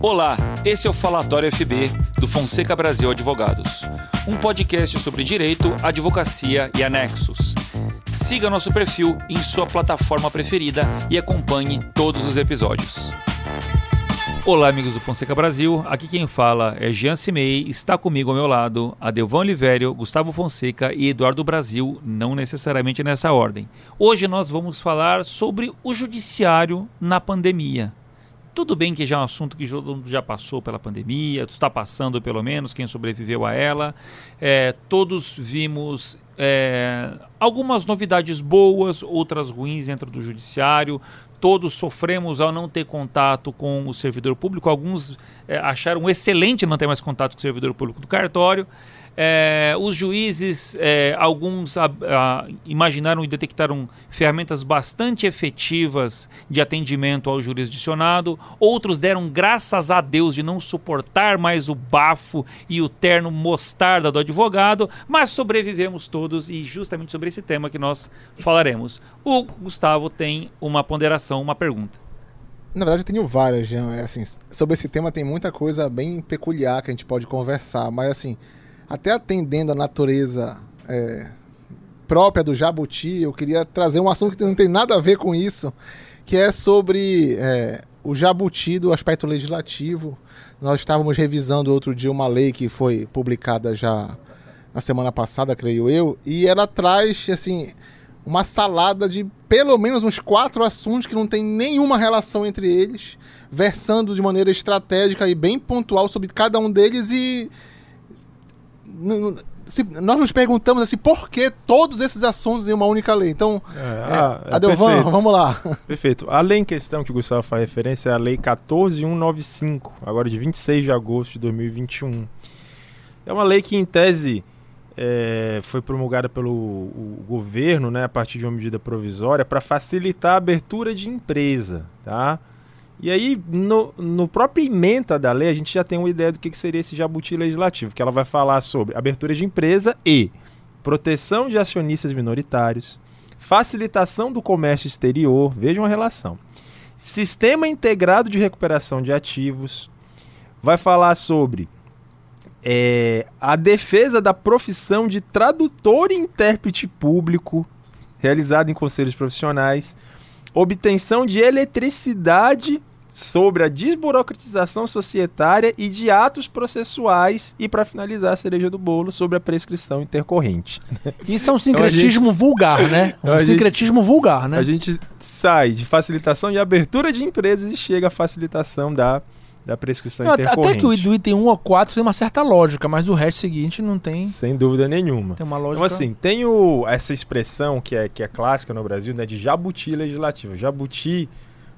Olá, esse é o Falatório FB do Fonseca Brasil Advogados, um podcast sobre direito, advocacia e anexos. Siga nosso perfil em sua plataforma preferida e acompanhe todos os episódios. Olá, amigos do Fonseca Brasil. Aqui quem fala é Jean Cimei. Está comigo ao meu lado Adelvan Olivério, Gustavo Fonseca e Eduardo Brasil, não necessariamente nessa ordem. Hoje nós vamos falar sobre o judiciário na pandemia. Tudo bem que já é um assunto que já passou pela pandemia, está passando pelo menos, quem sobreviveu a ela. É, todos vimos é, algumas novidades boas, outras ruins dentro do judiciário. Todos sofremos ao não ter contato com o servidor público. Alguns é, acharam excelente não ter mais contato com o servidor público do cartório. É, os juízes, é, alguns a, a, imaginaram e detectaram ferramentas bastante efetivas de atendimento ao jurisdicionado, outros deram graças a Deus de não suportar mais o bafo e o terno mostarda do advogado, mas sobrevivemos todos e justamente sobre esse tema que nós falaremos. O Gustavo tem uma ponderação, uma pergunta. Na verdade, eu tenho várias, Jean. É, assim, sobre esse tema tem muita coisa bem peculiar que a gente pode conversar, mas assim até atendendo a natureza é, própria do jabuti, eu queria trazer um assunto que não tem nada a ver com isso, que é sobre é, o jabuti do aspecto legislativo. Nós estávamos revisando outro dia uma lei que foi publicada já na semana passada, creio eu, e ela traz assim uma salada de pelo menos uns quatro assuntos que não tem nenhuma relação entre eles, versando de maneira estratégica e bem pontual sobre cada um deles e se, nós nos perguntamos assim, por que todos esses assuntos em uma única lei? Então, é, é ah, é, Adelvan, vamos lá. Perfeito. A lei em questão que o Gustavo faz referência é a Lei 14195, agora de 26 de agosto de 2021. É uma lei que, em tese, é, foi promulgada pelo governo, né, a partir de uma medida provisória, para facilitar a abertura de empresa, tá? E aí, no, no próprio ementa da lei, a gente já tem uma ideia do que, que seria esse jabuti legislativo, que ela vai falar sobre abertura de empresa e proteção de acionistas minoritários, facilitação do comércio exterior, vejam a relação, sistema integrado de recuperação de ativos, vai falar sobre é, a defesa da profissão de tradutor e intérprete público, realizado em conselhos profissionais, obtenção de eletricidade sobre a desburocratização societária e de atos processuais e, para finalizar a cereja do bolo, sobre a prescrição intercorrente. Isso é um sincretismo então gente... vulgar, né? Um então sincretismo gente... vulgar, né? A gente sai de facilitação de abertura de empresas e chega à facilitação da da prescrição não, intercorrente. Até que o do item 1 a 4 tem uma certa lógica, mas o resto seguinte não tem. Sem dúvida nenhuma. Tem uma lógica. Então, assim, tem o, essa expressão que é, que é clássica no Brasil, né, de jabuti legislativo. Jabuti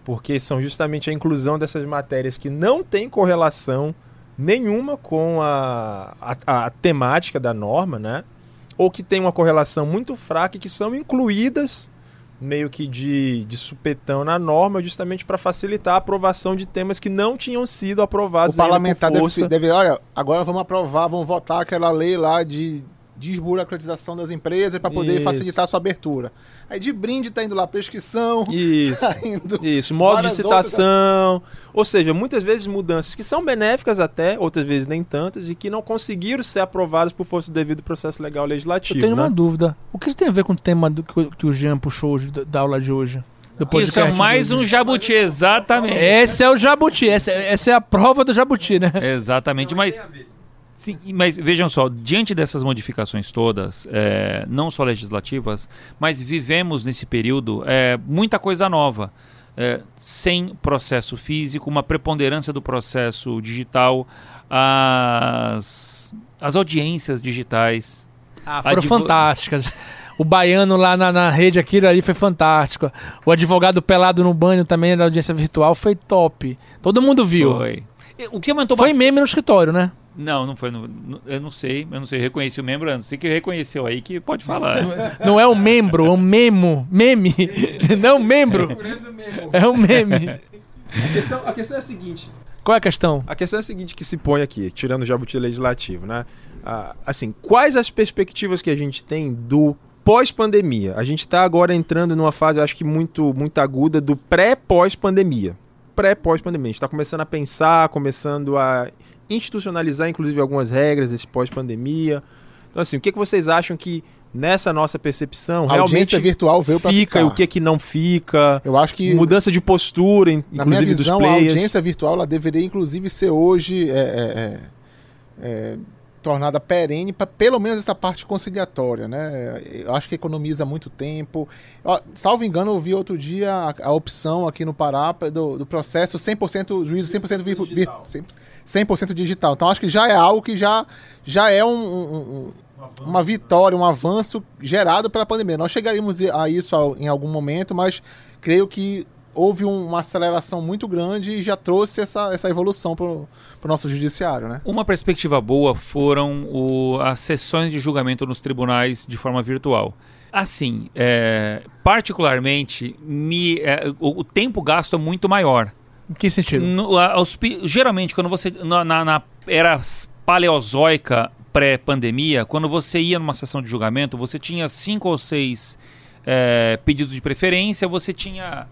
porque são justamente a inclusão dessas matérias que não têm correlação nenhuma com a, a, a temática da norma, né? Ou que tem uma correlação muito fraca e que são incluídas meio que de, de supetão na norma, justamente para facilitar a aprovação de temas que não tinham sido aprovados. O parlamentar deve, deve, olha, agora vamos aprovar, vamos votar aquela lei lá de desburocratização das empresas para poder Isso. facilitar a sua abertura. Aí de brinde tá indo lá prescrição, Isso. Tá Isso, modo de citação. Outras... Ou seja, muitas vezes mudanças que são benéficas até, outras vezes nem tantas, e que não conseguiram ser aprovadas por força do devido processo legal legislativo. Eu tenho né? uma dúvida. O que tem a ver com o tema do, que o Jean puxou hoje, da aula de hoje? Isso é mais um jabuti, exatamente. Esse é o jabuti, essa, essa é a prova do jabuti, né? Exatamente, mas Sim, mas vejam só, diante dessas modificações todas, é, não só legislativas, mas vivemos nesse período é, muita coisa nova. É, sem processo físico, uma preponderância do processo digital, as, as audiências digitais. Ah, foram fantásticas. O baiano lá na, na rede, aquilo ali foi fantástico. O advogado pelado no banho também da audiência virtual foi top. Todo mundo viu. Foi. O que aumentou Foi bastante... meme no escritório, né? Não, não foi. No, no, eu não sei, eu não sei. Reconheci o membro, eu não sei que reconheceu aí que pode falar. Não, é o membro, é um memo. Meme. Não membro. É um meme. A questão, a questão é a seguinte. Qual é a questão? A questão é a seguinte que se põe aqui, tirando o jabuti legislativo, né? Ah, assim, quais as perspectivas que a gente tem do pós-pandemia? A gente está agora entrando numa fase, acho que muito, muito aguda, do pré-pós-pandemia. Pré-pós-pandemia. A gente está começando a pensar, começando a institucionalizar, inclusive, algumas regras desse pós-pandemia. Então, assim, o que, que vocês acham que nessa nossa percepção A audiência realmente virtual veio fica ficar. e o que, que não fica? Eu acho que Mudança de postura, in- Na minha inclusive visão, dos a players. audiência virtual ela deveria, inclusive, ser hoje é, é, é, é, tornada perene para pelo menos essa parte conciliatória. Né? Eu acho que economiza muito tempo. Salvo engano, eu vi outro dia a, a opção aqui no Pará do, do processo 100% juízo 100% vir, vir, 100% digital. Então, acho que já é algo que já, já é um- um- um, uma vitória, um avanço gerado pela pandemia. Nós chegaríamos a isso em algum momento, mas creio que houve um- uma aceleração muito grande e já trouxe essa, essa evolução para o nosso judiciário, né? Uma perspectiva boa foram o- as sessões de julgamento nos tribunais de forma virtual. Assim, é, particularmente, me, é, o, o tempo gasto é muito maior. Em que sentido? No- a- os pi- geralmente, quando você. Na, na- na era paleozoica pré-pandemia, quando você ia numa sessão de julgamento, você tinha cinco ou seis é, pedidos de preferência, você tinha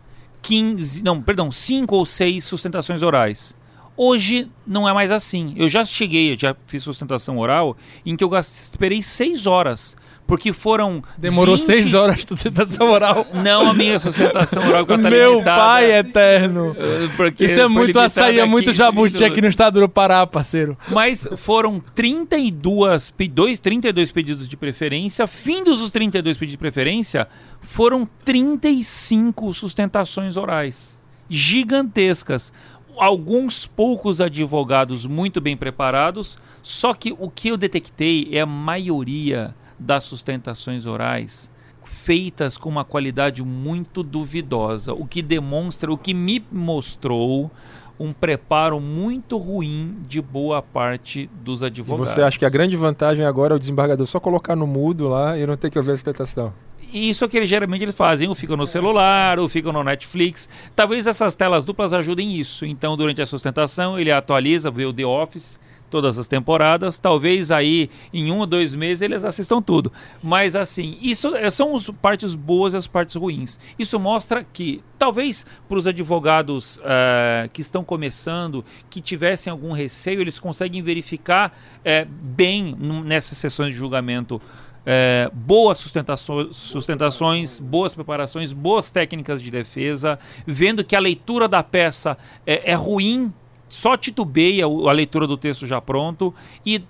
15. Não, perdão, cinco ou seis sustentações orais. Hoje não é mais assim. Eu já cheguei, já fiz sustentação oral, em que eu esperei seis horas. Porque foram. Demorou 20 seis horas de sustentação oral. Não a minha sustentação oral, que eu Meu limitada, pai eterno. eh, porque Isso é muito açaí, é muito 15 jabuti minutos. aqui no estado do Pará, parceiro. Mas foram 32, pe- dois- 32 pedidos de preferência. Findos os 32 pedidos de preferência, foram 35 sustentações orais. Gigantescas. Alguns poucos advogados muito bem preparados. Só que o que eu detectei é a maioria das sustentações orais feitas com uma qualidade muito duvidosa, o que demonstra, o que me mostrou um preparo muito ruim de boa parte dos E advogados. você acha que a grande vantagem agora é o desembargador só colocar no mudo lá e não ter que ouvir a sustentação? E Isso é que eles, geralmente eles fazem, ou ficam no celular, ou ficam no Netflix. Talvez essas telas duplas ajudem isso. Então, durante a sustentação, ele atualiza, vê o The Office, todas as temporadas. Talvez aí, em um ou dois meses, eles assistam tudo. Mas, assim, isso é- são as partes boas e as partes ruins. Isso mostra que, talvez para os advogados eh, que estão começando, que tivessem algum receio, eles conseguem verificar eh, bem nessas sessões de julgamento é, boas sustentações, sustentações, boas preparações, boas técnicas de defesa, vendo que a leitura da peça é, é ruim, só titubeia a leitura do texto já pronto e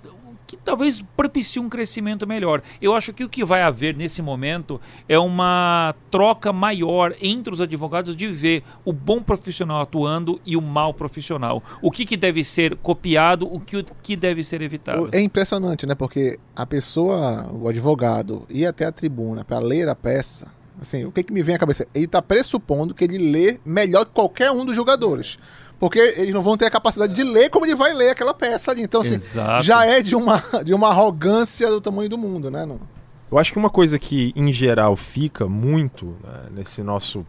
que talvez propicie um crescimento melhor. Eu acho que o que vai haver nesse momento é uma troca maior entre os advogados de ver o bom profissional atuando e o mau profissional. O que, que deve ser copiado, o que, o que deve ser evitado. É impressionante, né? Porque a pessoa, o advogado, ir até a tribuna para ler a peça, assim, o que, que me vem à cabeça? Ele está pressupondo que ele lê melhor que qualquer um dos jogadores. Porque eles não vão ter a capacidade de ler como ele vai ler aquela peça ali. Então, assim, Exato. já é de uma, de uma arrogância do tamanho do mundo, né? Não- Eu acho que uma coisa que, em geral, fica muito né, nesse nosso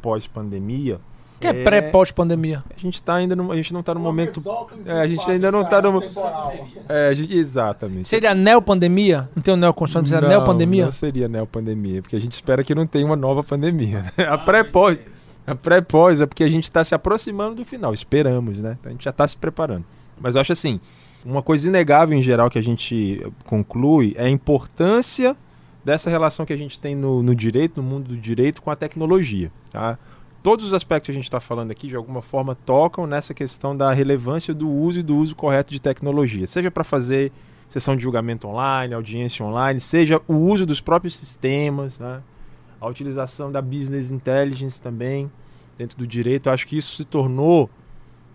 pré-pós-pandemia. O que é pré-pós-pandemia? A gente tá ainda no, a gente não tá no momento. É, a gente ainda não tá no. É, gente- exatamente. Seria neopandemia? Não tem o neoconstitucional, seria Não, neopandemia? Não seria neopandemia, porque a gente espera que não tenha uma nova pandemia. A pré-pós. A pré-pós é porque a gente está se aproximando do final, esperamos, né? Então a gente já está se preparando. Mas eu acho assim, uma coisa inegável em geral que a gente conclui é a importância dessa relação que a gente tem no, no direito, no mundo do direito, com a tecnologia. Tá? Todos os aspectos que a gente está falando aqui, de alguma forma, tocam nessa questão da relevância do uso e do uso correto de tecnologia. Seja para fazer sessão de julgamento online, audiência online, seja o uso dos próprios sistemas, né? A utilização da business intelligence também dentro do direito. Eu acho que isso se tornou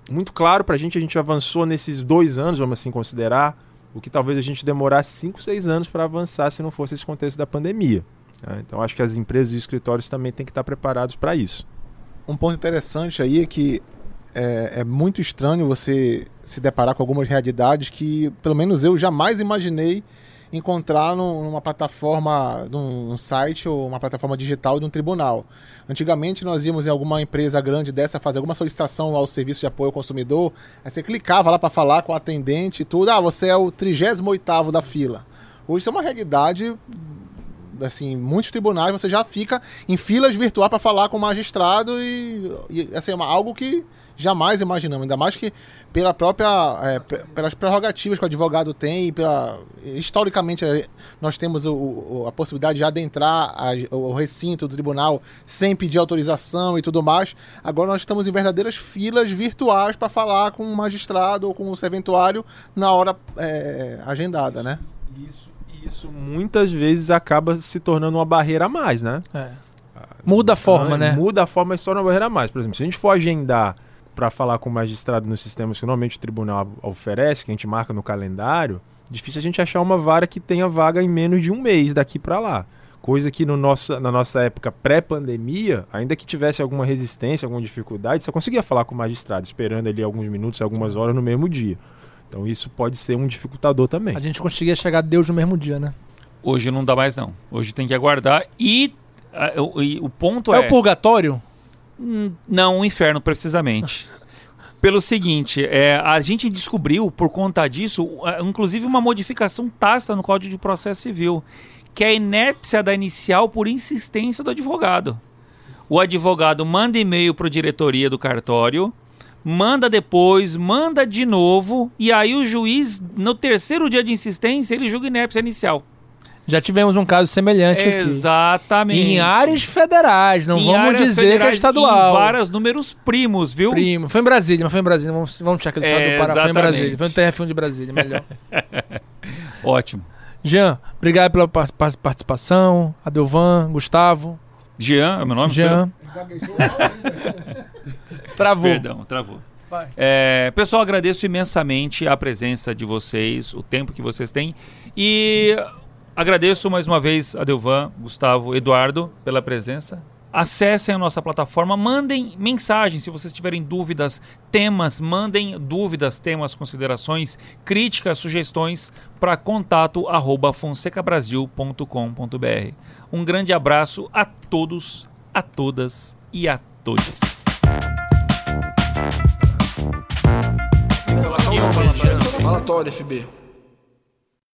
muito claro para a gente. A gente avançou nesses dois anos, vamos assim considerar, o que talvez a gente demorasse cinco, seis anos para avançar se não fosse esse contexto da pandemia. né? Então acho que as empresas e os escritórios também têm que estar preparados para isso. Um ponto interessante aí é que é, é muito estranho você se deparar com algumas realidades que, pelo menos eu jamais imaginei encontrar num- numa plataforma, num, site ou uma plataforma digital de um tribunal. Antigamente nós íamos em alguma empresa grande dessa fazer alguma solicitação ao serviço de apoio ao consumidor, aí você clicava lá para falar com o atendente e tudo, ah, você é o 38º da fila. Hoje isso é uma realidade assim, muitos tribunais você já fica em filas virtuais para falar com o magistrado e, e assim, é uma- algo que jamais imaginamos, ainda mais que pela própria é, pe- pelas prerrogativas que o advogado tem e pela historicamente é, nós temos o- o- a possibilidade de adentrar a- o recinto do tribunal sem pedir autorização e tudo mais. Agora nós estamos em verdadeiras filas virtuais para falar com o magistrado ou com o serventuário na hora é, agendada, né? Isso, isso muitas vezes acaba se tornando uma barreira a mais, né? É. Muda a forma, Ah, né? Muda a forma e se torna uma barreira a mais. Por exemplo, se a gente for agendar para falar com o magistrado nos sistemas que normalmente o tribunal oferece, que a gente marca no calendário, difícil a gente achar uma vara que tenha vaga em menos de um mês daqui para lá. Coisa que no nossa, na nossa época pré-pandemia, ainda que tivesse alguma resistência, alguma dificuldade, você conseguia falar com o magistrado, esperando ali alguns minutos, algumas horas no mesmo dia. Então isso pode ser um dificultador também. A gente conseguia chegar a Deus no mesmo dia, né? Hoje não dá mais, não. Hoje tem que aguardar. E, ah, o- e o ponto É, é. o purgatório? Hum, Não, o inferno, precisamente. Pelo seguinte, é, a gente descobriu, por conta disso, inclusive uma modificação tácita no Código de Processo Civil, que é a inépcia da inicial por insistência do advogado. O advogado manda e-mail para a diretoria do cartório, manda depois, manda de novo, e aí o juiz, no terceiro dia de insistência, ele julga inépcia inicial. Já tivemos um caso semelhante aqui. Exatamente. Em áreas federais, não Em vamos dizer que é estadual. Em vários números primos, viu? Primo. Foi em Brasília, mas foi em Brasília. Vamos, vamos checar do estado É, do Pará. Foi em exatamente. Brasília. Foi no TRF1 de Brasília, melhor. Ótimo. Jean, obrigado pela par- par- participação. Adelvan, Gustavo, Jean, é meu nome? Jean. Travou. Perdão, travou. É, pessoal, agradeço imensamente a presença de vocês, o tempo que vocês têm. E agradeço mais uma vez a Delvan, Gustavo, Eduardo pela presença. Acessem a nossa plataforma, mandem mensagens se vocês tiverem dúvidas, temas, mandem dúvidas, temas, considerações, críticas, sugestões para contato arroba fonsecabrasil.com.br. Um grande abraço a todos, a todas e a todos. Falatório FB.